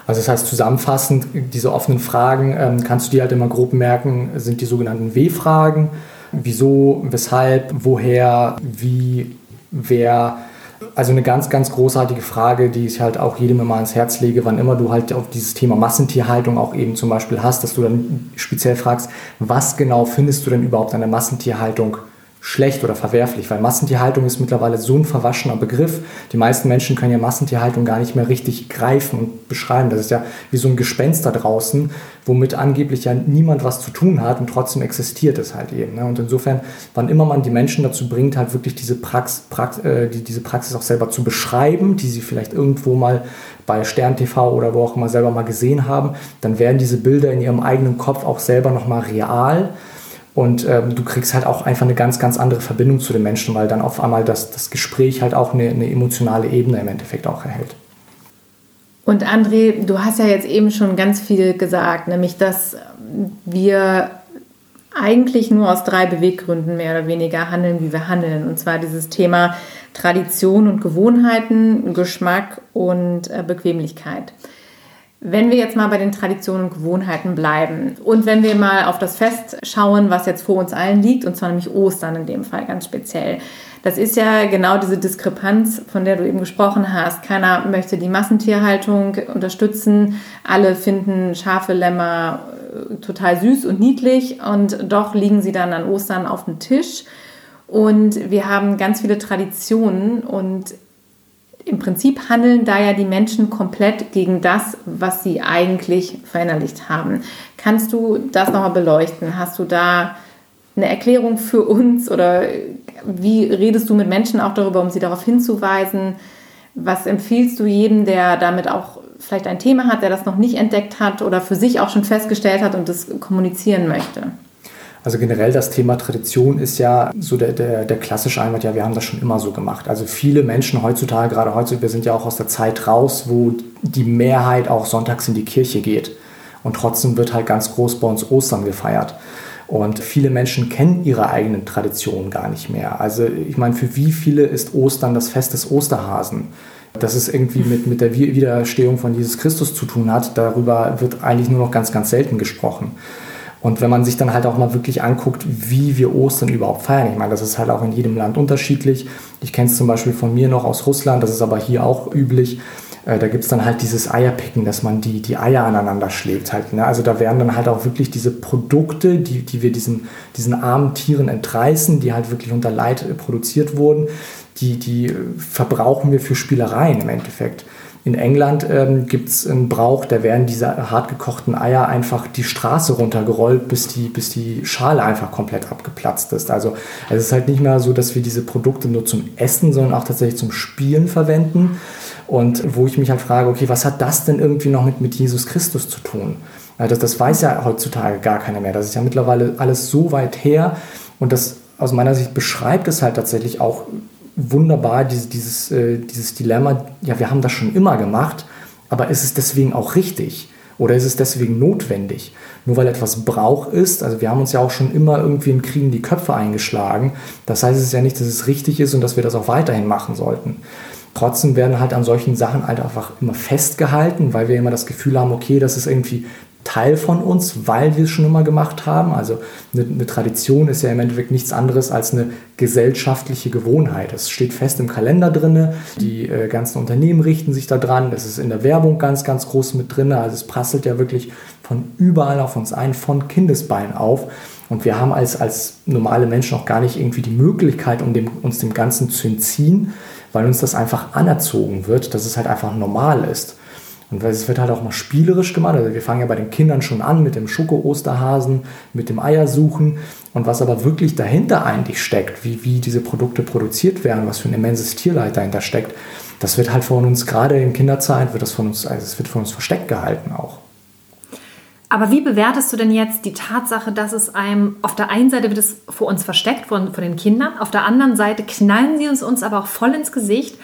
Also das heißt zusammenfassend, diese offenen Fragen ähm, kannst du dir halt immer grob merken, sind die sogenannten W-Fragen. Wieso, weshalb, woher, wie, wer. Also eine ganz, ganz großartige Frage, die ich halt auch jedem immer ans Herz lege, wann immer du halt auf dieses Thema Massentierhaltung auch eben zum Beispiel hast, dass du dann speziell fragst, was genau findest du denn überhaupt an der Massentierhaltung schlecht oder verwerflich, weil Massentierhaltung ist mittlerweile so ein verwaschener Begriff. Die meisten Menschen können ja Massentierhaltung gar nicht mehr richtig greifen und beschreiben. Das ist ja wie so ein Gespenst da draußen, womit angeblich ja niemand was zu tun hat und trotzdem existiert es halt eben. Ne? Und insofern, wann immer man die Menschen dazu bringt, halt wirklich diese, Prax, Prax, äh, die, diese Praxis auch selber zu beschreiben, die sie vielleicht irgendwo mal bei Stern TV oder wo auch immer selber mal gesehen haben, dann werden diese Bilder in ihrem eigenen Kopf auch selber nochmal real und ähm, du kriegst halt auch einfach eine ganz, ganz andere Verbindung zu den Menschen, weil dann auf einmal das, das Gespräch halt auch eine, eine emotionale Ebene im Endeffekt auch erhält. Und André, du hast ja jetzt eben schon ganz viel gesagt, nämlich dass wir eigentlich nur aus drei Beweggründen mehr oder weniger handeln, wie wir handeln. Und zwar dieses Thema Tradition und Gewohnheiten, Geschmack und äh, Bequemlichkeit. Wenn wir jetzt mal bei den Traditionen und Gewohnheiten bleiben und wenn wir mal auf das Fest schauen, was jetzt vor uns allen liegt, und zwar nämlich Ostern in dem Fall ganz speziell. Das ist ja genau diese Diskrepanz, von der du eben gesprochen hast. Keiner möchte die Massentierhaltung unterstützen. Alle finden Schafe, Lämmer äh, total süß und niedlich und doch liegen sie dann an Ostern auf dem Tisch. Und wir haben ganz viele Traditionen und im Prinzip handeln da ja die Menschen komplett gegen das, was sie eigentlich verinnerlicht haben. Kannst du das nochmal beleuchten? Hast du da eine Erklärung für uns oder wie redest du mit Menschen auch darüber, um sie darauf hinzuweisen? Was empfiehlst du jedem, der damit auch vielleicht ein Thema hat, der das noch nicht entdeckt hat oder für sich auch schon festgestellt hat und das kommunizieren möchte? Also generell das Thema Tradition ist ja so der, der, der klassische Einwand, ja, wir haben das schon immer so gemacht. Also viele Menschen heutzutage, gerade heute, wir sind ja auch aus der Zeit raus, wo die Mehrheit auch sonntags in die Kirche geht. Und trotzdem wird halt ganz groß bei uns Ostern gefeiert. Und viele Menschen kennen ihre eigenen Traditionen gar nicht mehr. Also ich meine, für wie viele ist Ostern das Fest des Osterhasen? Dass es irgendwie mit, mit der Wiederstehung von Jesus Christus zu tun hat, darüber wird eigentlich nur noch ganz, ganz selten gesprochen. Und wenn man sich dann halt auch mal wirklich anguckt, wie wir Ostern überhaupt feiern, ich meine, das ist halt auch in jedem Land unterschiedlich. Ich kenne es zum Beispiel von mir noch aus Russland, das ist aber hier auch üblich. Äh, da gibt es dann halt dieses Eierpicken, dass man die, die Eier aneinander schlägt. Halt, ne? Also da werden dann halt auch wirklich diese Produkte, die, die wir diesen, diesen armen Tieren entreißen, die halt wirklich unter Leid äh, produziert wurden, die, die äh, verbrauchen wir für Spielereien im Endeffekt. In England ähm, gibt es einen Brauch, da werden diese hartgekochten Eier einfach die Straße runtergerollt, bis die, bis die Schale einfach komplett abgeplatzt ist. Also es ist halt nicht mehr so, dass wir diese Produkte nur zum Essen, sondern auch tatsächlich zum Spielen verwenden. Und wo ich mich halt frage, okay, was hat das denn irgendwie noch mit, mit Jesus Christus zu tun? Das, das weiß ja heutzutage gar keiner mehr. Das ist ja mittlerweile alles so weit her. Und das aus meiner Sicht beschreibt es halt tatsächlich auch wunderbar, dieses, dieses, äh, dieses Dilemma, ja, wir haben das schon immer gemacht, aber ist es deswegen auch richtig? Oder ist es deswegen notwendig? Nur weil etwas Brauch ist, also wir haben uns ja auch schon immer irgendwie in Kriegen die Köpfe eingeschlagen. Das heißt es ja nicht, dass es richtig ist und dass wir das auch weiterhin machen sollten. Trotzdem werden halt an solchen Sachen halt einfach immer festgehalten, weil wir immer das Gefühl haben, okay, das ist irgendwie Teil von uns, weil wir es schon immer gemacht haben. Also eine, eine, Tradition ist ja im Endeffekt nichts anderes als eine gesellschaftliche Gewohnheit. Das steht fest im Kalender drin. Die äh, ganzen Unternehmen richten sich da dran. Das ist in der Werbung ganz, ganz groß mit drin. Also es prasselt ja wirklich von überall auf uns ein, von Kindesbein auf. Und wir haben als, als normale Menschen auch gar nicht irgendwie die Möglichkeit, um dem, uns dem Ganzen zu entziehen, weil uns das einfach anerzogen wird, dass es halt einfach normal ist. Und es wird halt auch mal spielerisch gemacht. Also wir fangen ja bei den Kindern schon an mit dem Schoko-Osterhasen, mit dem Eiersuchen. Und was aber wirklich dahinter eigentlich steckt, wie, wie diese Produkte produziert werden, was für ein immenses Tierleid dahinter steckt, das wird halt von uns, gerade in Kinderzeit, wird das von uns, also es wird von uns versteckt gehalten auch. Aber wie bewertest du denn jetzt die Tatsache, dass es einem auf der einen Seite wird es vor uns versteckt, von, von den Kindern, auf der anderen Seite knallen sie uns, uns aber auch voll ins Gesicht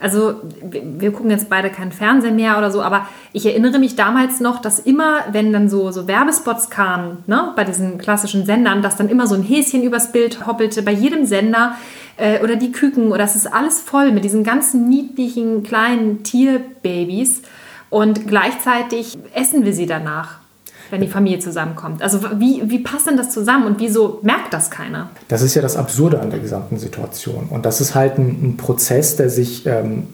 also wir gucken jetzt beide keinen Fernseher mehr oder so, aber ich erinnere mich damals noch, dass immer, wenn dann so, so Werbespots kamen, ne, bei diesen klassischen Sendern, dass dann immer so ein Häschen übers Bild hoppelte, bei jedem Sender äh, oder die Küken oder es ist alles voll mit diesen ganzen niedlichen kleinen Tierbabys und gleichzeitig essen wir sie danach wenn die Familie zusammenkommt. Also wie, wie passt denn das zusammen und wieso merkt das keiner? Das ist ja das Absurde an der gesamten Situation. Und das ist halt ein, ein Prozess, der sich ähm,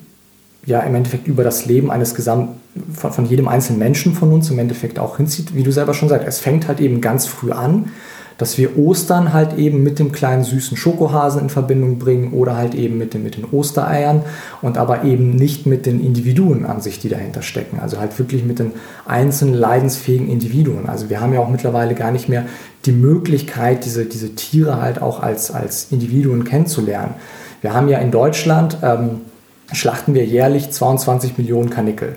ja im Endeffekt über das Leben eines gesamten, von, von jedem einzelnen Menschen von uns im Endeffekt auch hinzieht, wie du selber schon sagst. Es fängt halt eben ganz früh an, dass wir Ostern halt eben mit dem kleinen süßen Schokohasen in Verbindung bringen oder halt eben mit den, mit den Ostereiern und aber eben nicht mit den Individuen an sich, die dahinter stecken. Also halt wirklich mit den einzelnen leidensfähigen Individuen. Also wir haben ja auch mittlerweile gar nicht mehr die Möglichkeit, diese, diese Tiere halt auch als, als Individuen kennenzulernen. Wir haben ja in Deutschland, ähm, schlachten wir jährlich 22 Millionen Kanickel.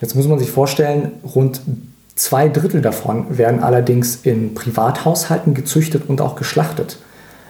Jetzt muss man sich vorstellen, rund zwei Drittel davon werden allerdings in Privathaushalten gezüchtet und auch geschlachtet.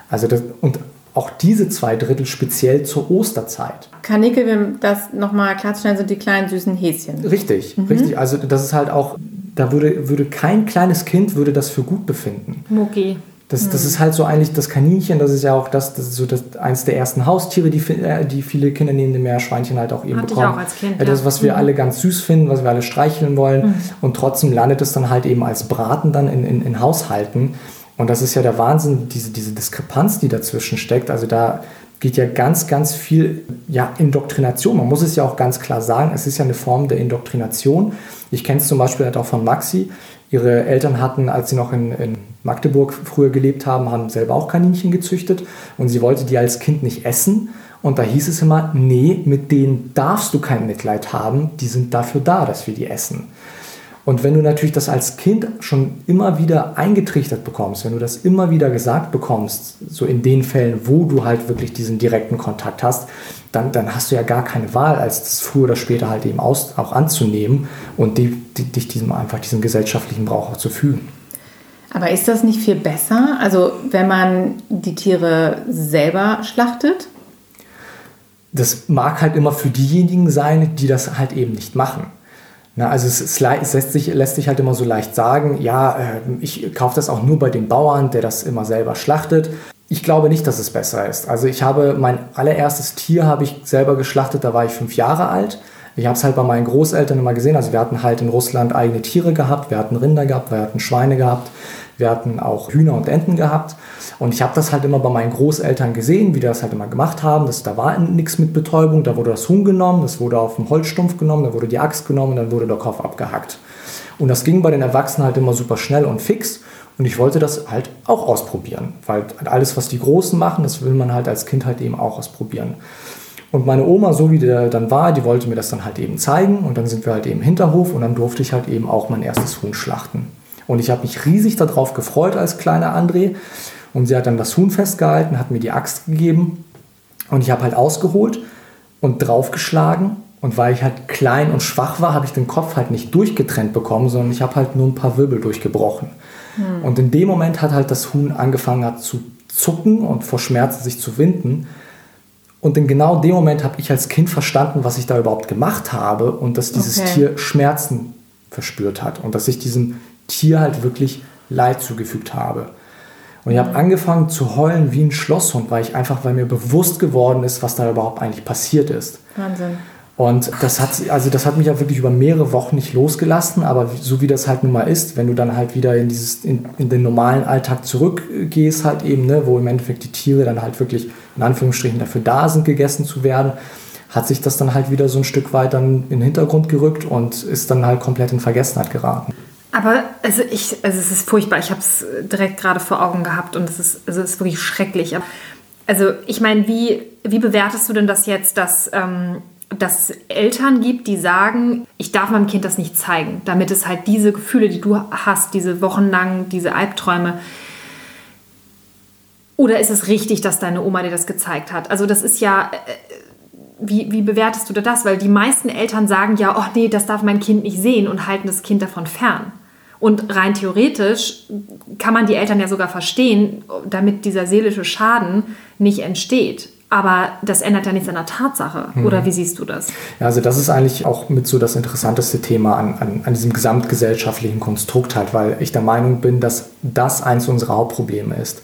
Also das, und auch diese zwei Drittel speziell zur Osterzeit. Kanickel, um das nochmal klarzustellen, sind die kleinen süßen Häschen. Richtig, mhm. richtig. Also das ist halt auch, da würde, würde kein kleines Kind würde das für gut befinden. Mucki. Das, das ist halt so eigentlich das Kaninchen, das ist ja auch das, das ist so das, eins der ersten Haustiere, die, äh, die viele Kinder neben dem Meerschweinchen halt auch eben Hatte bekommen. Ich auch als kind, ja. Das, was wir mhm. alle ganz süß finden, was wir alle streicheln wollen. Mhm. Und trotzdem landet es dann halt eben als Braten dann in, in, in Haushalten. Und das ist ja der Wahnsinn, diese, diese Diskrepanz, die dazwischen steckt. Also da geht ja ganz, ganz viel ja, Indoktrination. Man muss es ja auch ganz klar sagen, es ist ja eine Form der Indoktrination. Ich kenne es zum Beispiel halt auch von Maxi. Ihre Eltern hatten, als sie noch in, in Magdeburg früher gelebt haben, haben selber auch Kaninchen gezüchtet und sie wollte die als Kind nicht essen. Und da hieß es immer, nee, mit denen darfst du kein Mitleid haben, die sind dafür da, dass wir die essen. Und wenn du natürlich das als Kind schon immer wieder eingetrichtert bekommst, wenn du das immer wieder gesagt bekommst, so in den Fällen, wo du halt wirklich diesen direkten Kontakt hast, dann, dann hast du ja gar keine Wahl, als das früher oder später halt eben aus, auch anzunehmen und die, die, dich diesem einfach diesem gesellschaftlichen Brauch auch zu fügen. Aber ist das nicht viel besser? Also wenn man die Tiere selber schlachtet? Das mag halt immer für diejenigen sein, die das halt eben nicht machen. Na, also es, es, es, lässt, sich, lässt sich halt immer so leicht sagen, ja, äh, ich kaufe das auch nur bei dem Bauern, der das immer selber schlachtet. Ich glaube nicht, dass es besser ist. Also ich habe mein allererstes Tier habe ich selber geschlachtet, da war ich fünf Jahre alt. Ich habe es halt bei meinen Großeltern immer gesehen. Also wir hatten halt in Russland eigene Tiere gehabt, wir hatten Rinder gehabt, wir hatten Schweine gehabt, wir hatten auch Hühner und Enten gehabt. Und ich habe das halt immer bei meinen Großeltern gesehen, wie die das halt immer gemacht haben. Das, da war nichts mit Betäubung, da wurde das Huhn genommen, das wurde auf dem Holzstumpf genommen, da wurde die Axt genommen dann wurde der Kopf abgehackt. Und das ging bei den Erwachsenen halt immer super schnell und fix. Und ich wollte das halt auch ausprobieren, weil alles, was die Großen machen, das will man halt als Kind halt eben auch ausprobieren. Und meine Oma, so wie der dann war, die wollte mir das dann halt eben zeigen. Und dann sind wir halt eben im Hinterhof und dann durfte ich halt eben auch mein erstes Huhn schlachten. Und ich habe mich riesig darauf gefreut als kleiner André. Und sie hat dann das Huhn festgehalten, hat mir die Axt gegeben und ich habe halt ausgeholt und draufgeschlagen. Und weil ich halt klein und schwach war, habe ich den Kopf halt nicht durchgetrennt bekommen, sondern ich habe halt nur ein paar Wirbel durchgebrochen. Hm. Und in dem Moment hat halt das Huhn angefangen hat zu zucken und vor Schmerzen sich zu winden. Und in genau dem Moment habe ich als Kind verstanden, was ich da überhaupt gemacht habe und dass dieses okay. Tier Schmerzen verspürt hat und dass ich diesem Tier halt wirklich Leid zugefügt habe. Und ich habe angefangen zu heulen wie ein Schlosshund, weil ich einfach, weil mir bewusst geworden ist, was da überhaupt eigentlich passiert ist. Wahnsinn. Und das hat, also das hat mich ja wirklich über mehrere Wochen nicht losgelassen, aber so wie das halt nun mal ist, wenn du dann halt wieder in, dieses, in, in den normalen Alltag zurückgehst, halt eben, ne, wo im Endeffekt die Tiere dann halt wirklich in Anführungsstrichen dafür da sind, gegessen zu werden, hat sich das dann halt wieder so ein Stück weit dann in den Hintergrund gerückt und ist dann halt komplett in Vergessenheit geraten. Aber also ich, also es ist furchtbar. Ich habe es direkt gerade vor Augen gehabt und es ist, also es ist wirklich schrecklich. Also ich meine, wie, wie bewertest du denn das jetzt, dass, ähm, dass Eltern gibt, die sagen, ich darf meinem Kind das nicht zeigen, damit es halt diese Gefühle, die du hast, diese wochenlang, diese Albträume, oder ist es richtig, dass deine Oma dir das gezeigt hat? Also das ist ja, äh, wie, wie bewertest du das? Weil die meisten Eltern sagen ja, oh nee, das darf mein Kind nicht sehen und halten das Kind davon fern. Und rein theoretisch kann man die Eltern ja sogar verstehen, damit dieser seelische Schaden nicht entsteht. Aber das ändert ja nichts an der Tatsache. Mhm. Oder wie siehst du das? Ja, also das ist eigentlich auch mit so das interessanteste Thema an, an, an diesem gesamtgesellschaftlichen Konstrukt halt, weil ich der Meinung bin, dass das eins unserer Hauptprobleme ist.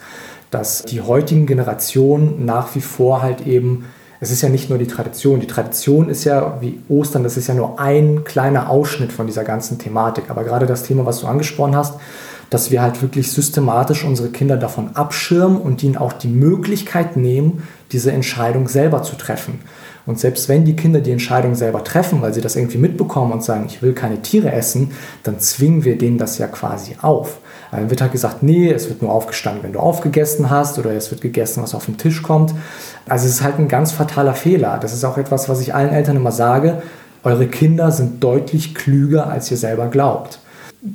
Dass die heutigen Generationen nach wie vor halt eben es ist ja nicht nur die Tradition. Die Tradition ist ja wie Ostern, das ist ja nur ein kleiner Ausschnitt von dieser ganzen Thematik. Aber gerade das Thema, was du angesprochen hast, dass wir halt wirklich systematisch unsere Kinder davon abschirmen und ihnen auch die Möglichkeit nehmen, diese Entscheidung selber zu treffen. Und selbst wenn die Kinder die Entscheidung selber treffen, weil sie das irgendwie mitbekommen und sagen, ich will keine Tiere essen, dann zwingen wir denen das ja quasi auf. Dann wird halt gesagt, nee, es wird nur aufgestanden, wenn du aufgegessen hast oder es wird gegessen, was auf den Tisch kommt. Also es ist halt ein ganz fataler Fehler. Das ist auch etwas, was ich allen Eltern immer sage. Eure Kinder sind deutlich klüger, als ihr selber glaubt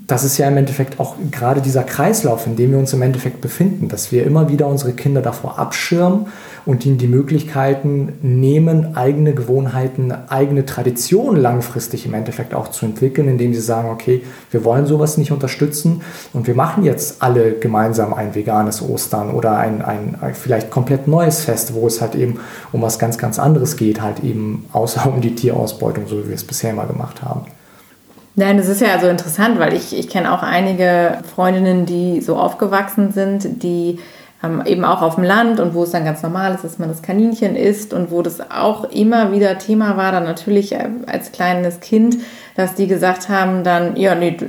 das ist ja im Endeffekt auch gerade dieser Kreislauf, in dem wir uns im Endeffekt befinden, dass wir immer wieder unsere Kinder davor abschirmen und ihnen die Möglichkeiten nehmen, eigene Gewohnheiten, eigene Traditionen langfristig im Endeffekt auch zu entwickeln, indem sie sagen, okay, wir wollen sowas nicht unterstützen und wir machen jetzt alle gemeinsam ein veganes Ostern oder ein, ein vielleicht komplett neues Fest, wo es halt eben um was ganz, ganz anderes geht, halt eben außer um die Tierausbeutung, so wie wir es bisher immer gemacht haben. Nein, das ist ja also interessant, weil ich, ich kenne auch einige Freundinnen, die so aufgewachsen sind, die ähm, eben auch auf dem Land und wo es dann ganz normal ist, dass man das Kaninchen isst und wo das auch immer wieder Thema war, dann natürlich äh, als kleines Kind, dass die gesagt haben dann, ja, nee, du,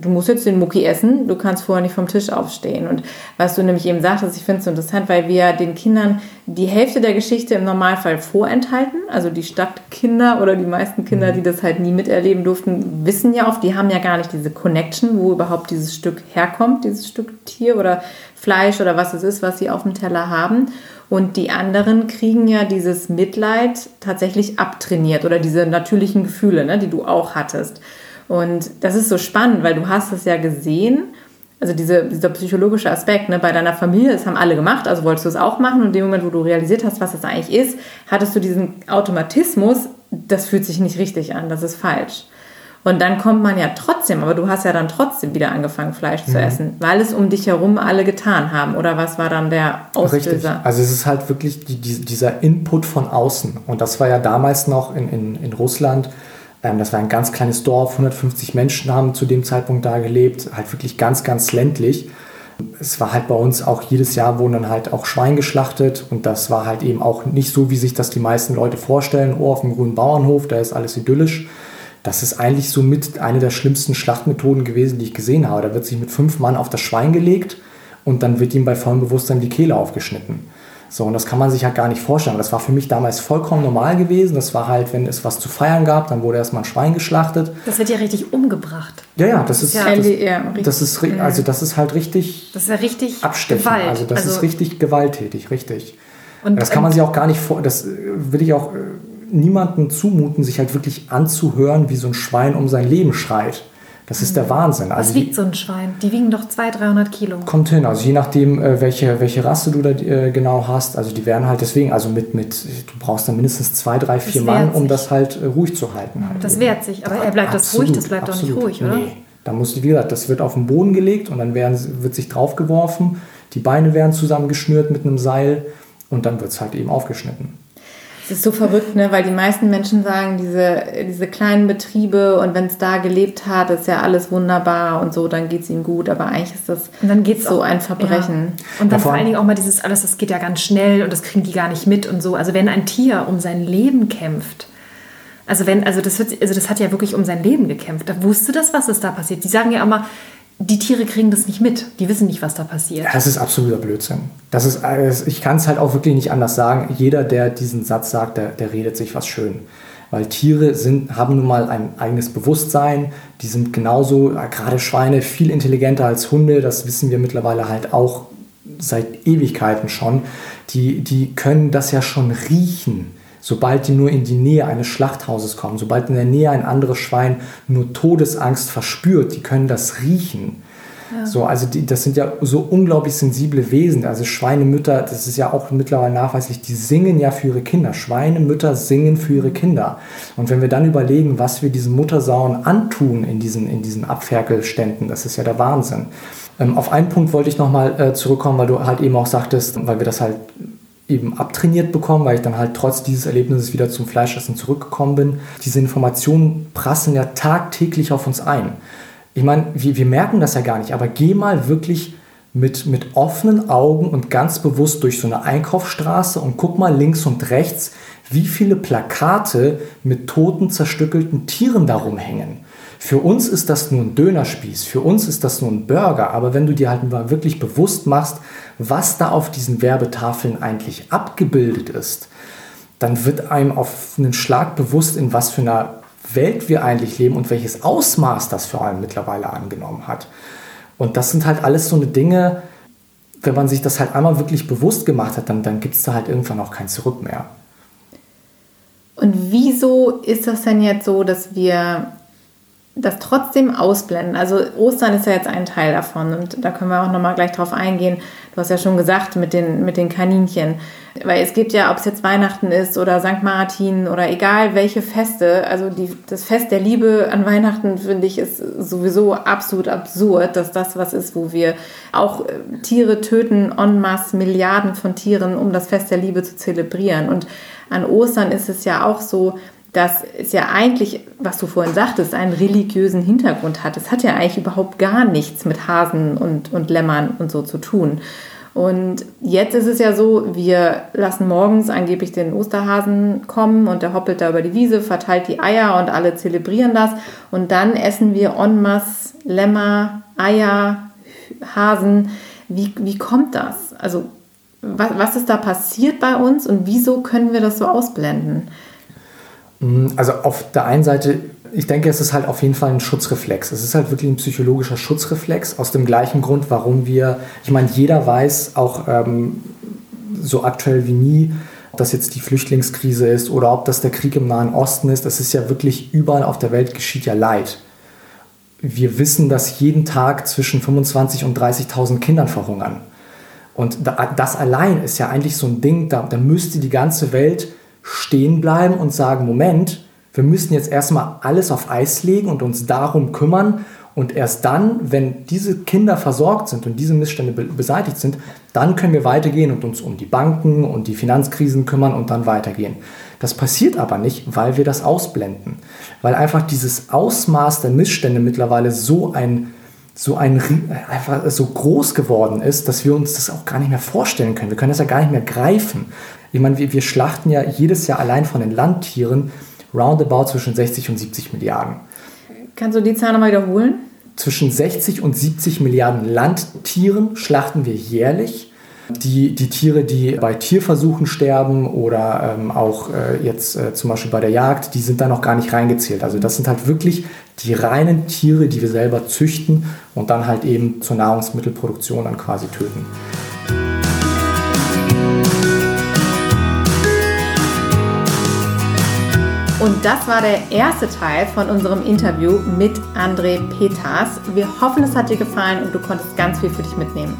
du, musst jetzt den Mucki essen, du kannst vorher nicht vom Tisch aufstehen. Und was du nämlich eben sagtest, ich finde es so interessant, weil wir den Kindern die Hälfte der Geschichte im Normalfall vorenthalten. Also die Stadtkinder oder die meisten Kinder, die das halt nie miterleben durften, wissen ja oft, die haben ja gar nicht diese Connection, wo überhaupt dieses Stück herkommt, dieses Stück Tier oder Fleisch oder was es ist, was sie auf dem Teller haben. Und die anderen kriegen ja dieses Mitleid tatsächlich abtrainiert oder diese natürlichen Gefühle, ne, die du auch hattest. Und das ist so spannend, weil du hast es ja gesehen, also diese, dieser psychologische Aspekt ne, bei deiner Familie, das haben alle gemacht, also wolltest du es auch machen und in dem Moment, wo du realisiert hast, was das eigentlich ist, hattest du diesen Automatismus, das fühlt sich nicht richtig an, das ist falsch. Und dann kommt man ja trotzdem, aber du hast ja dann trotzdem wieder angefangen, Fleisch zu mhm. essen, weil es um dich herum alle getan haben. Oder was war dann der Auslöser? Richtig. Also es ist halt wirklich die, die, dieser Input von außen. Und das war ja damals noch in, in, in Russland. Ähm, das war ein ganz kleines Dorf, 150 Menschen haben zu dem Zeitpunkt da gelebt, halt wirklich ganz, ganz ländlich. Es war halt bei uns auch jedes Jahr wurden dann halt auch Schwein geschlachtet und das war halt eben auch nicht so, wie sich das die meisten Leute vorstellen. Oh, auf dem grünen Bauernhof, da ist alles idyllisch das ist eigentlich so mit eine der schlimmsten Schlachtmethoden gewesen, die ich gesehen habe. Da wird sich mit fünf Mann auf das Schwein gelegt und dann wird ihm bei vollem Bewusstsein die Kehle aufgeschnitten. So, und das kann man sich halt gar nicht vorstellen. Das war für mich damals vollkommen normal gewesen. Das war halt, wenn es was zu feiern gab, dann wurde erstmal ein Schwein geschlachtet. Das wird ja richtig umgebracht. Ja, ja, das, das ist, ja, das, ja, das ist, also das ist halt richtig. Das ist ja richtig abstechen. Gewalt. Also das also ist richtig gewalttätig, richtig. Und, das kann man sich auch gar nicht vor, das will ich auch äh, niemandem zumuten, sich halt wirklich anzuhören, wie so ein Schwein um sein Leben schreit. Das ist der mhm. Wahnsinn. Also Was wiegt so ein Schwein? Die wiegen doch 200, 300 Kilo. Kommt hin, also je nachdem, äh, welche, welche Rasse du da äh, genau hast. Also die werden halt deswegen, also mit, mit du brauchst dann mindestens zwei, drei, vier Mann, um sich. das halt äh, ruhig zu halten. Halt das wehrt sich, aber er bleibt absolut, das ruhig, das bleibt absolut. doch nicht ruhig, oder? Nee. Da muss, wie gesagt, das wird auf den Boden gelegt und dann werden, wird sich draufgeworfen, die Beine werden zusammengeschnürt mit einem Seil und dann wird es halt eben aufgeschnitten. Es ist so verrückt, ne? weil die meisten Menschen sagen, diese, diese kleinen Betriebe und wenn es da gelebt hat, ist ja alles wunderbar und so, dann geht es ihnen gut. Aber eigentlich ist das und dann geht's so auch, ein Verbrechen. Ja. Und dann vor allen Dingen auch mal dieses alles, das geht ja ganz schnell und das kriegen die gar nicht mit und so. Also wenn ein Tier um sein Leben kämpft, also wenn, also das, wird, also das hat ja wirklich um sein Leben gekämpft. Da wusste das, was ist da passiert. Die sagen ja immer, die Tiere kriegen das nicht mit. Die wissen nicht, was da passiert. Das ist absoluter Blödsinn. Das ist, ich kann es halt auch wirklich nicht anders sagen. Jeder, der diesen Satz sagt, der, der redet sich was schön. Weil Tiere sind, haben nun mal ein eigenes Bewusstsein. Die sind genauso, gerade Schweine, viel intelligenter als Hunde. Das wissen wir mittlerweile halt auch seit Ewigkeiten schon. Die, die können das ja schon riechen sobald die nur in die Nähe eines Schlachthauses kommen, sobald in der Nähe ein anderes Schwein nur Todesangst verspürt, die können das riechen. Ja. So, also die, das sind ja so unglaublich sensible Wesen. Also Schweinemütter, das ist ja auch mittlerweile nachweislich, die singen ja für ihre Kinder. Schweinemütter singen für ihre Kinder. Und wenn wir dann überlegen, was wir diesen Muttersauen antun in diesen, in diesen Abferkelständen, das ist ja der Wahnsinn. Ähm, auf einen Punkt wollte ich nochmal äh, zurückkommen, weil du halt eben auch sagtest, weil wir das halt eben abtrainiert bekommen, weil ich dann halt trotz dieses Erlebnisses wieder zum Fleischessen zurückgekommen bin. Diese Informationen prassen ja tagtäglich auf uns ein. Ich meine, wir, wir merken das ja gar nicht, aber geh mal wirklich mit, mit offenen Augen und ganz bewusst durch so eine Einkaufsstraße und guck mal links und rechts, wie viele Plakate mit toten, zerstückelten Tieren darum hängen Für uns ist das nur ein Dönerspieß, für uns ist das nur ein Burger, aber wenn du dir halt mal wirklich bewusst machst, was da auf diesen Werbetafeln eigentlich abgebildet ist, dann wird einem auf einen Schlag bewusst, in was für einer Welt wir eigentlich leben und welches Ausmaß das vor allem mittlerweile angenommen hat. Und das sind halt alles so eine Dinge, wenn man sich das halt einmal wirklich bewusst gemacht hat, dann, dann gibt es da halt irgendwann auch kein Zurück mehr. Und wieso ist das denn jetzt so, dass wir das trotzdem ausblenden? Also Ostern ist ja jetzt ein Teil davon und da können wir auch nochmal gleich drauf eingehen. Du hast ja schon gesagt mit den, mit den Kaninchen. Weil es gibt ja, ob es jetzt Weihnachten ist oder St. Martin oder egal welche Feste, also die, das Fest der Liebe an Weihnachten, finde ich, ist sowieso absolut absurd, dass das was ist, wo wir auch äh, Tiere töten, en masse Milliarden von Tieren, um das Fest der Liebe zu zelebrieren. Und an Ostern ist es ja auch so, dass es ja eigentlich, was du vorhin sagtest, einen religiösen Hintergrund hat. Es hat ja eigentlich überhaupt gar nichts mit Hasen und, und Lämmern und so zu tun. Und jetzt ist es ja so, wir lassen morgens angeblich den Osterhasen kommen und der hoppelt da über die Wiese, verteilt die Eier und alle zelebrieren das. Und dann essen wir en masse Lämmer, Eier, Hasen. Wie, wie kommt das? Also was, was ist da passiert bei uns und wieso können wir das so ausblenden? Mm, also auf der einen Seite, ich denke, es ist halt auf jeden Fall ein Schutzreflex. Es ist halt wirklich ein psychologischer Schutzreflex aus dem gleichen Grund, warum wir, ich meine, jeder weiß auch ähm, so aktuell wie nie, ob das jetzt die Flüchtlingskrise ist oder ob das der Krieg im Nahen Osten ist. Es ist ja wirklich überall auf der Welt geschieht ja Leid. Wir wissen, dass jeden Tag zwischen 25 und 30.000 Kindern verhungern. Und das allein ist ja eigentlich so ein Ding, da, da müsste die ganze Welt stehen bleiben und sagen, Moment, wir müssen jetzt erstmal alles auf Eis legen und uns darum kümmern. Und erst dann, wenn diese Kinder versorgt sind und diese Missstände beseitigt sind, dann können wir weitergehen und uns um die Banken und die Finanzkrisen kümmern und dann weitergehen. Das passiert aber nicht, weil wir das ausblenden. Weil einfach dieses Ausmaß der Missstände mittlerweile so ein so ein einfach so groß geworden ist, dass wir uns das auch gar nicht mehr vorstellen können. Wir können das ja gar nicht mehr greifen. Ich meine, wir, wir schlachten ja jedes Jahr allein von den Landtieren roundabout zwischen 60 und 70 Milliarden. Kannst du die Zahl nochmal wiederholen? Zwischen 60 und 70 Milliarden Landtieren schlachten wir jährlich. Die, die Tiere, die bei Tierversuchen sterben oder ähm, auch äh, jetzt äh, zum Beispiel bei der Jagd, die sind da noch gar nicht reingezählt. Also das sind halt wirklich die reinen Tiere, die wir selber züchten und dann halt eben zur Nahrungsmittelproduktion dann quasi töten. Und das war der erste Teil von unserem Interview mit André Peters. Wir hoffen, es hat dir gefallen und du konntest ganz viel für dich mitnehmen.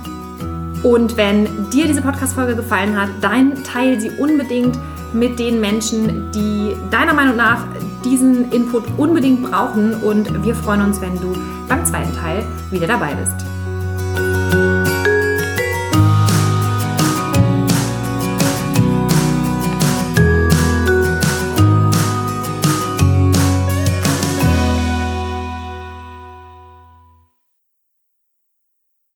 Und wenn dir diese Podcast-Folge gefallen hat, dann teile sie unbedingt mit den Menschen, die deiner Meinung nach diesen Input unbedingt brauchen. Und wir freuen uns, wenn du beim zweiten Teil wieder dabei bist.